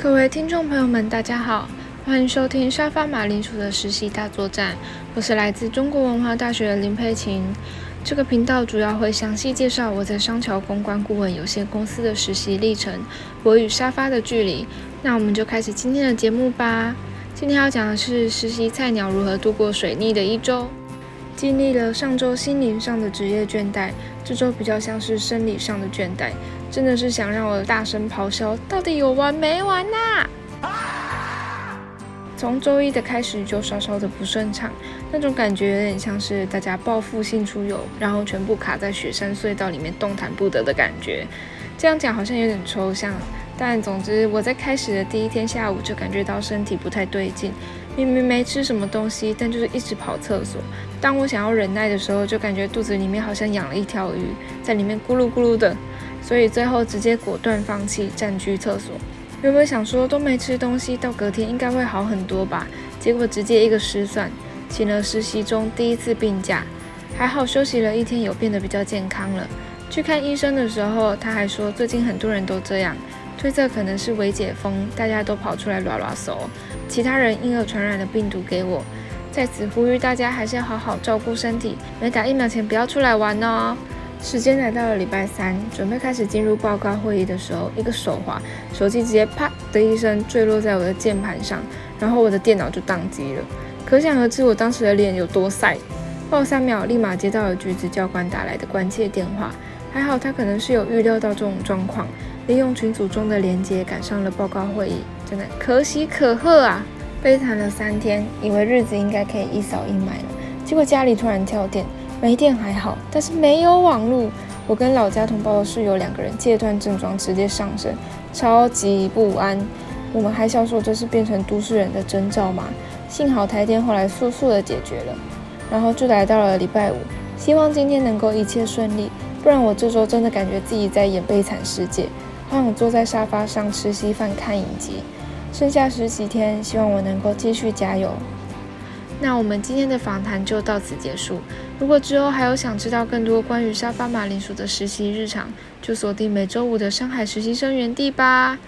各位听众朋友们，大家好，欢迎收听沙发马铃薯的实习大作战。我是来自中国文化大学的林佩琴。这个频道主要会详细介绍我在商桥公关顾问有限公司的实习历程，我与沙发的距离。那我们就开始今天的节目吧。今天要讲的是实习菜鸟如何度过水逆的一周。经历了上周心灵上的职业倦怠，这周比较像是生理上的倦怠。真的是想让我大声咆哮，到底有完没完呐？从周一的开始就稍稍的不顺畅，那种感觉有点像是大家报复性出游，然后全部卡在雪山隧道里面动弹不得的感觉。这样讲好像有点抽象，但总之我在开始的第一天下午就感觉到身体不太对劲，明明没吃什么东西，但就是一直跑厕所。当我想要忍耐的时候，就感觉肚子里面好像养了一条鱼，在里面咕噜咕噜的。所以最后直接果断放弃占据厕所。原本想说都没吃东西，到隔天应该会好很多吧，结果直接一个失算，请了实习中第一次病假。还好休息了一天，有变得比较健康了。去看医生的时候，他还说最近很多人都这样，推测可能是未解封，大家都跑出来拉拉手，其他人因而传染了病毒给我。在此呼吁大家还是要好好照顾身体，没打疫苗前不要出来玩哦。时间来到了礼拜三，准备开始进入报告会议的时候，一个手滑，手机直接啪的一声坠落在我的键盘上，然后我的电脑就宕机了。可想而知我当时的脸有多晒。过三秒，立马接到了橘子教官打来的关切电话，还好他可能是有预料到这种状况，利用群组中的连接赶上了报告会议，真的可喜可贺啊！悲惨了三天，以为日子应该可以一扫阴霾了，结果家里突然跳电。没电还好，但是没有网络。我跟老家同胞的室友两个人戒断症状直接上升，超级不安。我们还想说这是变成都市人的征兆吗？幸好台电后来速速的解决了，然后就来到了礼拜五。希望今天能够一切顺利，不然我这周真的感觉自己在演悲惨世界，让我坐在沙发上吃稀饭看影集。剩下十几天，希望我能够继续加油。那我们今天的访谈就到此结束。如果之后还有想知道更多关于沙发马铃薯的实习日常，就锁定每周五的上海实习生园地吧。